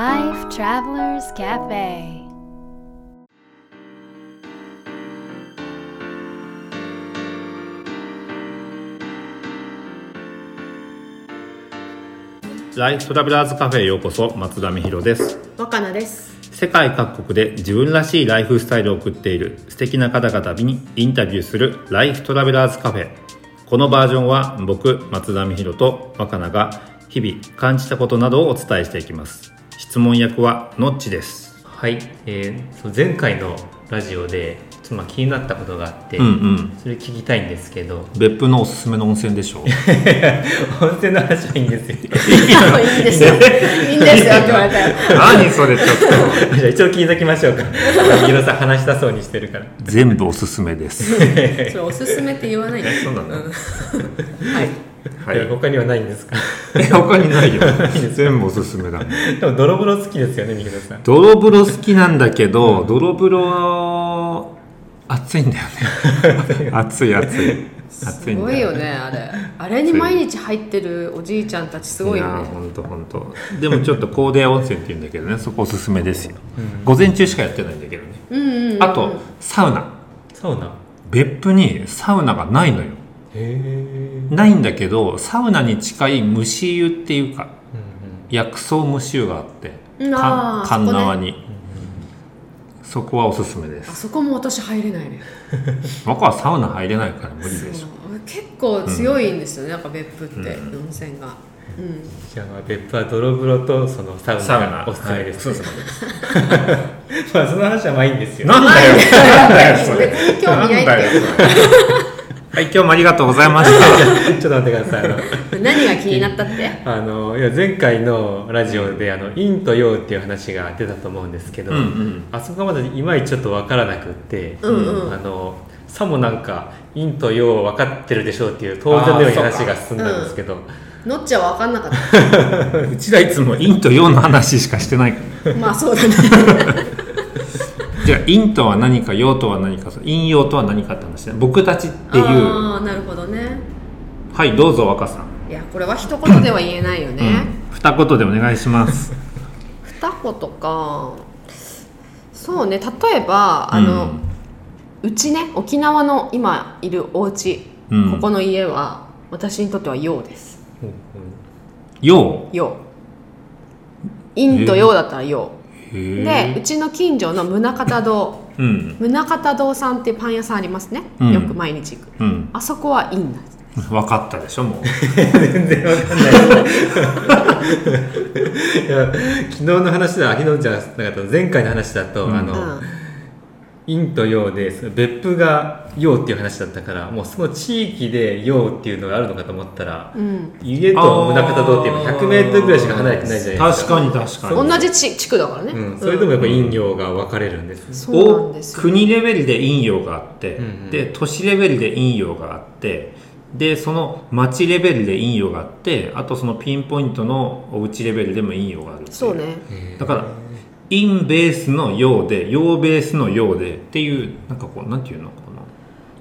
Life Travelers Cafe. ライフトラベラーズカフェへようこそ松田美弘です。若菜です。世界各国で自分らしいライフスタイルを送っている素敵な方々にインタビューするライフトラベラーズカフェ。このバージョンは僕松田美弘と若菜が日々感じたことなどをお伝えしていきます質問役はのっちです。はい、えー前回のラジオでちょっとまあ気になったことがあって、うんうん。それ聞きたいんですけど。別府のおすすめの温泉でしょう。温泉の話はいいんですよ。いいんですよ。いいんですよ。って言われたよ。何それちょっと。じゃあ一応聞いときましょうか。ヒロさん話したそうにしてるから。全部おすすめです。それおすすめって言わないで。そうなのん。はいはい。や他にはないんですか？え他にないよ。全部おすすめだでも泥風呂好きですよねヒロさん。泥風呂好きなんだけど、泥風呂暑いんだよね。暑い暑い。暑すごいよねあれ。あれに毎日入ってるおじいちゃんたちすごいよね。や本当本当でもちょっと高出温泉って言うんだけどねそこおすすめですよ、午前中しかやってないんだけどね、うんうんうんあとサウナ。サウナ？別府にサウナがないのよ。へえないんだけどサウナに近い蒸し湯っていうか薬草蒸し湯があって神縄に。そこはおすすめです。あそこも私入れないね。僕はサウナ入れないから無理でしょ結構強いんですよね、やっぱ別府って、温泉が。うん。じゃあまあ別府は泥風呂とそのサウナ。がおすすめです、はい。おすすめです まあその話はまあいいんですよ。なんだよ。なんだよ。それ。別に興味ないんだよんだよはい今日もありがとうございました。ちょっと待ってください。あの何が気になったって？あのいや前回のラジオであの陰と陽っていう話が出たと思うんですけど、うんうん。あそこがまだいまいちちょっと分からなくって、うんうん。あのさもなんか陰と陽分かってるでしょうっていう当然のように話が進んだんですけど、のっちゃ分かんなかった。うちらいつも陰と陽の話しかしてない。からまあそうだね じゃあ陰とは何か陽とは何か陰陽とは何かって話ね。僕たちっていう。ああなるほどね。はいどうぞ若さん、いやこれは一言では言えないよね、うん、二言でお願いします。二言か。そうね例えばあの、うちね沖縄の今いるお家、うん。ここの家は私にとっては陽です。陽。陽。陰と陽だったら陽。へでうえちの近所の宗像堂うん。宗像堂さんっていうパン屋さんありますね、うん。よく毎日行く。うん。あそこは陰なんです。分かったでしょもう。全然分かんない。いや昨日の話だ昨日じゃなかった前回の話だと、うん。あの、陰と陽でその別府が陽っていう話だったからもうその地域で陽っていうのがあるのかと思ったら、うん。家と宗像堂っていうのは100メートルぐらいしか離れてないじゃないですか。確かに確かに同じ地地区だからね、うん、それでもやっぱ陰陽が分かれるんですね、そうなんですよ。国レベルで陰陽があって、うんうん。で都市レベルで陰陽があってでその町レベルで陰陽があってあとそのピンポイントのおうちレベルでも陰陽があるっていそうね。だから陰ベースの陽で陽ベースの陽でっていうなんかこうなんていうのかな。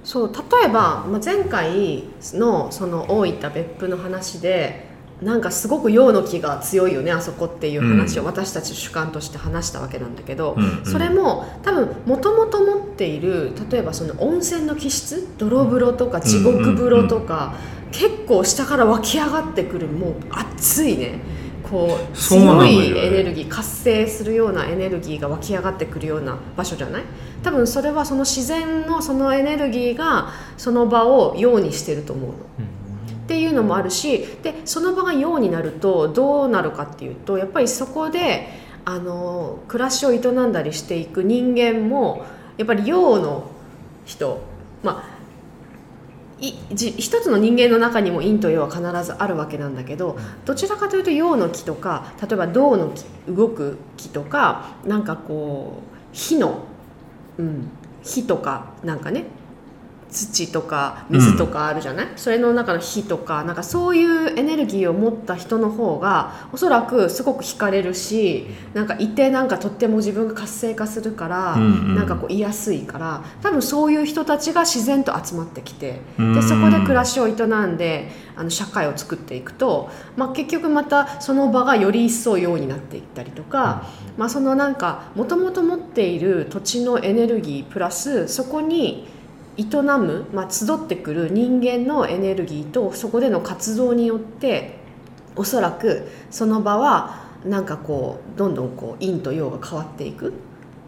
そう例えば、まあ、前回のその大分別府の話でなんかすごく陽の気が強いよねあそこっていう話をうん。私たち主観として話したわけなんだけど、うんうん。それも多分もともと持っている例えばその温泉の気質泥風呂とか地獄風呂とか、結構下から湧き上がってくるもう熱いねこう強よいエネルギー活性するようなエネルギーが湧き上がってくるような場所じゃない？多分それはその自然のそのエネルギーがその場を陽にしてると思うの。っていうのもあるしでその場が陽になるとどうなるかっていうとやっぱりそこであの暮らしを営んだりしていく人間もやっぱり陽の人まあいじ一つの人間の中にも陰と陽は必ずあるわけなんだけどどちらかというと陽の気とか例えば銅の気動く気とかなんかこう火の、うん、火とかなんかね土とか水とかあるじゃない、それの中の火とかなんかそういうエネルギーを持った人の方がおそらくすごく惹かれるしなんかいてなんかとっても自分が活性化するから、うんうん。なんかこう居やすいから多分そういう人たちが自然と集まってきてうん。でそこで暮らしを営んであの社会を作っていくと、まあ、結局またその場がより一層ようになっていったりとか、まあ、そのなんかもともと持っている土地のエネルギープラスそこに営む、まあ、集ってくる人間のエネルギーとそこでの活動によっておそらくその場はなんかこうどんどんこう陰と陽が変わっていく、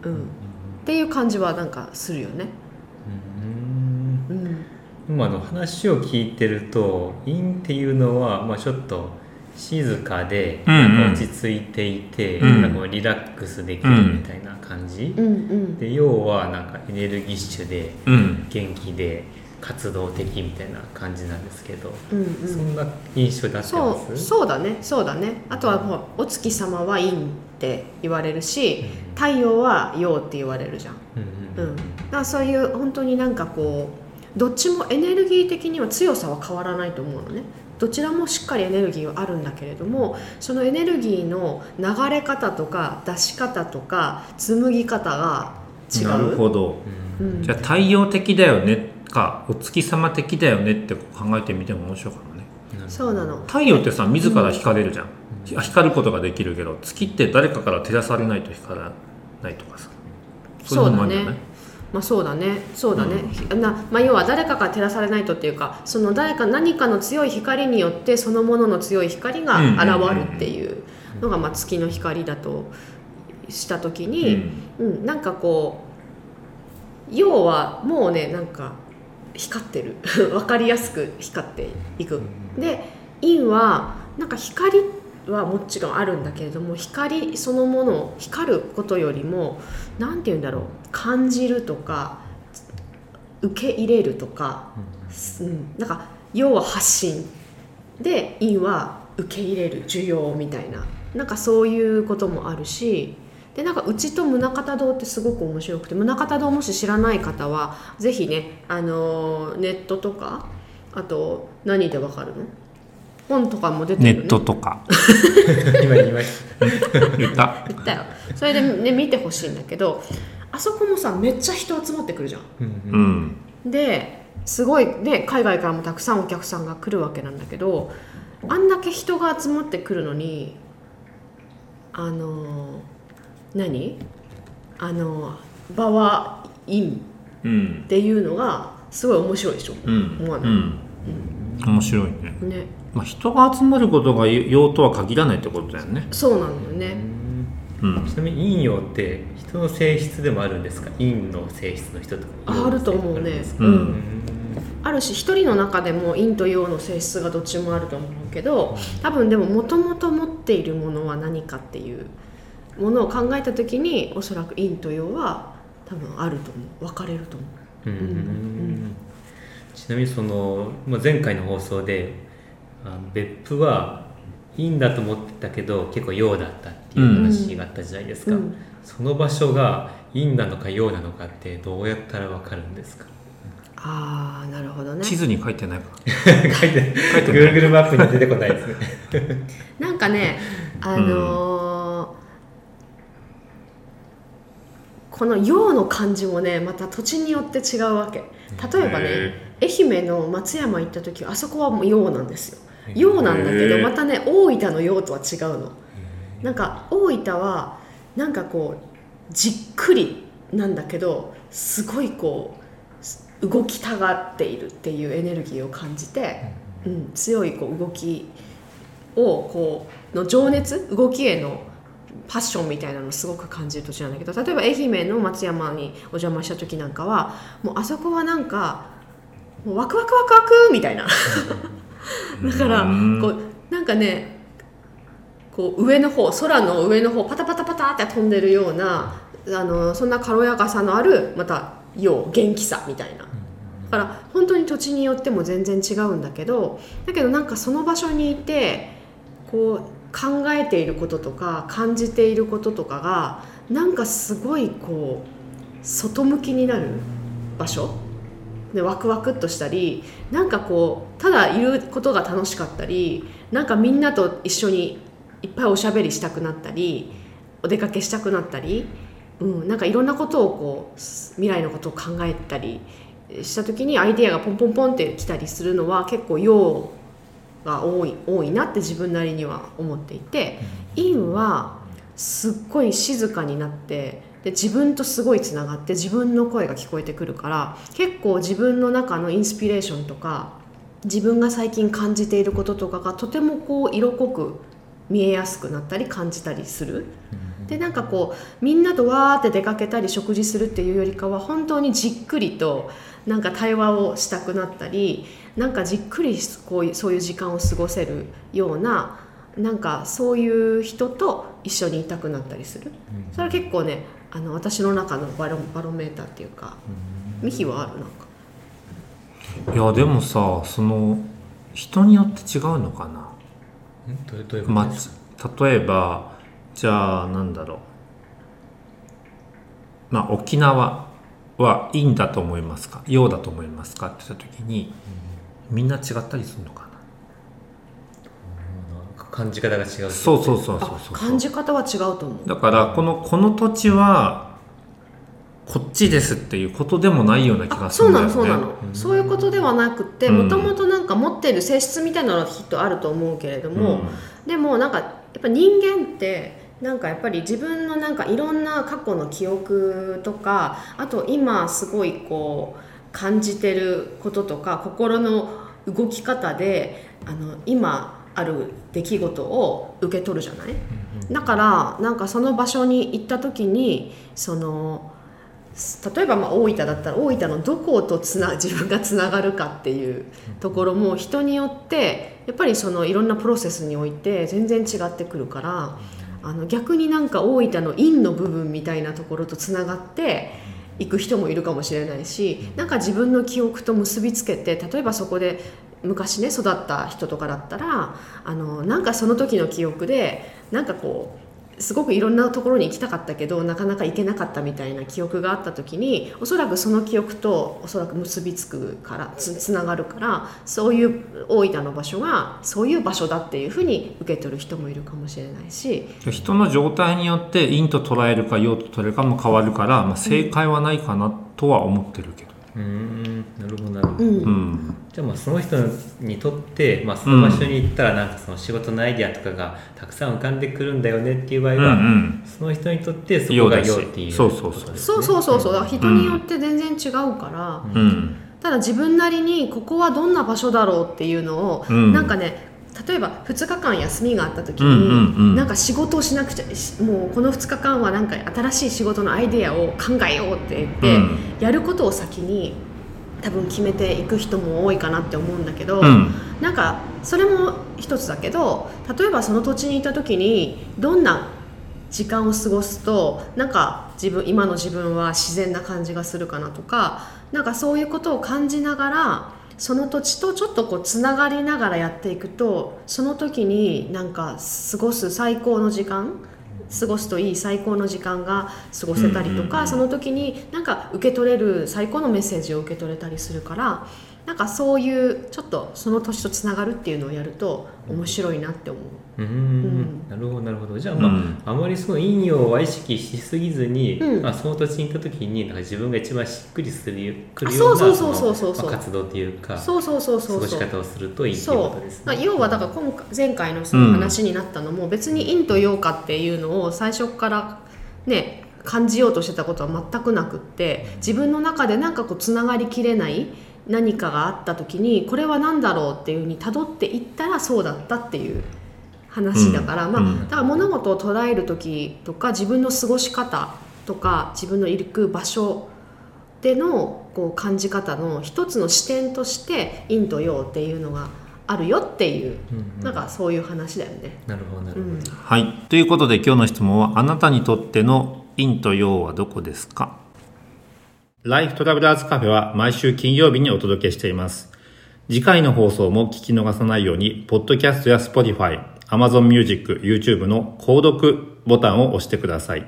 うん、っていう感じはなんかするよね。うん。うん。今の話を聞いてると陰っていうのは、まあ、ちょっと静かで落ち着いていて、うん。なんかこうリラックスできるみたいな感じ、うんうん。で陽はなんかエネルギッシュでうん。元気で活動的みたいな感じなんですけど、うんうん。そんな印象になってそます？うそうだね。そうだね。あとはもうお月様は陰って言われるし太陽は陽って言われるじゃん、うん。うん、だからそういう本当になんかこうどっちもエネルギー的には強さは変わらないと思うのね。どちらもしっかりエネルギーはあるんだけれどもそのエネルギーの流れ方とか出し方とか紡ぎ方が違う？なるほど。うん。じゃあ太陽的だよねかお月様的だよねって考えてみても面白いかもね。そうなの。太陽ってさ自ら光れるじゃん、光ることができるけど月って誰かから照らされないと光らないとかさ。そうだいのもあるんじゃないねまあそうだね。そうだね、なまあ、要は誰かから照らされないとっていうかその誰か何かの強い光によってそのものの強い光が現るっていうのがまあ月の光だとした時に、うん。なんかこう要はもうねなんか光ってる。分かりやすく光っていく。で陰はなんか光はもちろんあるんだけれども光そのものを光ることよりも何て言うんだろう。感じるとか受け入れるとか、うん、なんか要は発信。で陰は受け入れる。需要みたいな。なんかそういうこともあるし。でなんかうちと宗像堂ってすごく面白くて宗像堂もし知らない方はぜひね、あのーネットとかあと何でわかるの？本とかも出てる、ね、ネットとか。今言いました。言った。言ったよ。それで、ね、見てほしいんだけどあそこもさめっちゃ人集まってくるじゃん。うんううん。んですごいで海外からもたくさんお客さんが来るわけなんだけどあんだけ人が集まってくるのにあの何？あの場は陰っうん。ていうのがすごい面白いでしょ、うん。思わない、うん。面白いね、ねまあ、人が集まることが用とは限らないってことだよね。そうなのよね、うん。ちなみに陰陽って人の性質でもあるんですか？陰の性質の人とか。あると思うね。ううん。ん。あるし一人の中でも陰と陽の性質がどっちもあると思うけど多分でももともと持っているものは何かっていうものを考えた時におそらく陰と陽は多分あると思う。分かれると思う。うん。うん。ちなみにその、まあ、前回の放送であの別府は陰だと思ってたけど結構陽だったっていう話があったじゃないですか、うん。その場所が陰なのか陽なのかってどうやったらわかるんですか？ああなるほどね。地図に書いてないか。書いて Google マップには出てこないですね。なんかねあのーこの陽の感じもねまた土地によって違うわけ。例えばねへ愛媛の松山行った時あそこはもう陽なんですよ陽なんだけどまたね大分の陽とは違うの。なんか大分はなんかこうじっくりなんだけどすごいこう動きたがっているっていうエネルギーを感じて、うん、強いこう動きをこうの情熱動きへのパッションみたいなのをすごく感じる土地なんだけど例えば愛媛の松山にお邪魔した時なんかはもうあそこはなんかもうワクワクワクワクみたいなだからうん。こうなんかねこう上の方空の上の方パタパタパタって飛んでるようなあのそんな軽やかさのあるまた陽元気さみたいな。だから本当に土地によっても全然違うんだけどだけどなんかその場所にいてこう考えていることとか感じていることとかがなんかすごいこう外向きになる場所でワクワクっとしたりなんかこうただいることが楽しかったりなんかみんなと一緒にいっぱいおしゃべりしたくなったりお出かけしたくなったり、うん、なんかいろんなことをこう未来のことを考えたりした時にアイデアがポンポンポンってきたりするのは結構陽が多い多いなって自分なりには思っていて陰はすっごい静かになってで自分とすごいつながって自分の声が聞こえてくるから結構自分の中のインスピレーションとか自分が最近感じていることとかがとてもこう色濃く見えやすくなったり感じたりする。でなんかこうみんなとわーって出かけたり食事するっていうよりかは本当にじっくりとなんか対話をしたくなったりなんかじっくりこうそういう時間を過ごせるようななんかそういう人と一緒にいたくなったりする、それは結構ねあの私の中のバロバロメーターっていうか、ミヒはある？なんか。いやでもさその人によって違うのかな？ま例えばじゃあなんだろう。まあ沖縄は陰だと思いますか？陽だと思いますか？って言った時にみんな違ったりするのかな？感じ方が違うそうそうそうそうあそう。感じ方は違うと思う。だからこのこの土地はこっちですっていうことでもないような気があそうするんだよね。なのそうなの、そういうことではなくてうん。もともとなんか持ってる性質みたいなのはきっとあると思うけれども、でもなんかやっぱ人間ってなんかやっぱり自分のなんかいろんな過去の記憶とかあと今すごいこう感じてることとか心の動き方であの今ある出来事を受け取るじゃない、だからなんかその場所に行った時にその例えばまあ大分だったら大分のどことつな 自分がつながるかっていうところも人によってやっぱりそのいろんなプロセスにおいて全然違ってくるからあの逆になんか大分の陰の部分みたいなところとつながっていく人もいるかもしれないしなんか自分の記憶と結びつけて例えばそこで昔ね育った人とかだったらあのなんかその時の記憶でなんかこうすごくいろんなところに行きたかったけどなかなか行けなかったみたいな記憶があった時におそらくその記憶とおそらく結びつくからつつながるからそういう大分の場所がそういう場所だっていうふうに受け取る人もいるかもしれないし。人の状態によって陰と捉えるか陽と捉えるかも変わるから、まあ、正解はないかなとは思ってるけど、うーんなるほどなるほど、うん。うんじゃあまあその人にとって、まあ、その場所に行ったらなんかその仕事のアイデアとかがたくさん浮かんでくるんだよねっていう場合うんうは、ん。その人にとってそこが陽っていうそうそうそう。そうそうそうそう。人によって全然違うから、うん。ただ自分なりにここはどんな場所だろうっていうのを、うん。なんかね例えば2日間休みがあった時に、なんか仕事をしなくちゃしもうこの2日間はなんか新しい仕事のアイデアを考えようって言って、うん。やることを先に多分決めていく人も多いかなって思うんだけど、うん。なんかそれも一つだけど例えばその土地にいた時にどんな時間を過ごすとなんか自分今の自分は自然な感じがするかなとかなんかそういうことを感じながらその土地とちょっとこうつながりながらやっていくとその時になんか過ごす最高の時間過ごすといい最高の時間が過ごせたりとか、その時になんか受け取れる最高のメッセージを受け取れたりするからなんかそういうちょっとその年とつながるっていうのをやると面白いなって思う。うーんん。なるほどなるほど。じゃあまあ、うん。あまりその陰陽は意識しすぎずに、うん。まあ、その土地に行った時になんか自分が一番しっくりするくるあようなそうそうそうそう。そうのまあ活動というかそうそうそうそうそう。過ごし方をするといいっていうそことですう、まあ、ね。要はだから今回前回のその話になったのも別に陰と陽かっていうのを最初からね感じようとしてたことは全くなくって自分の中でなんかこうつながりきれない何かがあった時にこれは何だろうっていうふうに辿っていったらそうだったっていう話だから、まあ、うん。うんだから物事を捉える時とか自分の過ごし方とか自分のいる場所でのこう感じ方の一つの視点として陰と陽っていうのがあるよっていう、うんうん。なんかそういう話だよね。なるほどなるほど。うん。はい。ということで今日の質問はあなたにとっての陰と陽はどこですか？ライフトラベラーズカフェは毎週金曜日にお届けしています。次回の放送も聞き逃さないように、ポッドキャストや Spotify、Amazon Music、YouTube の購読ボタンを押してください。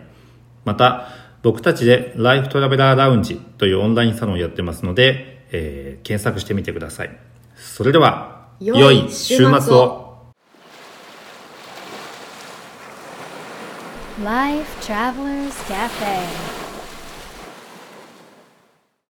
また、僕たちでライフトラベラーラウンジというオンラインサロンをやってますので、えー検索してみてください。それでは、良い週末を。Life Travelers Cafe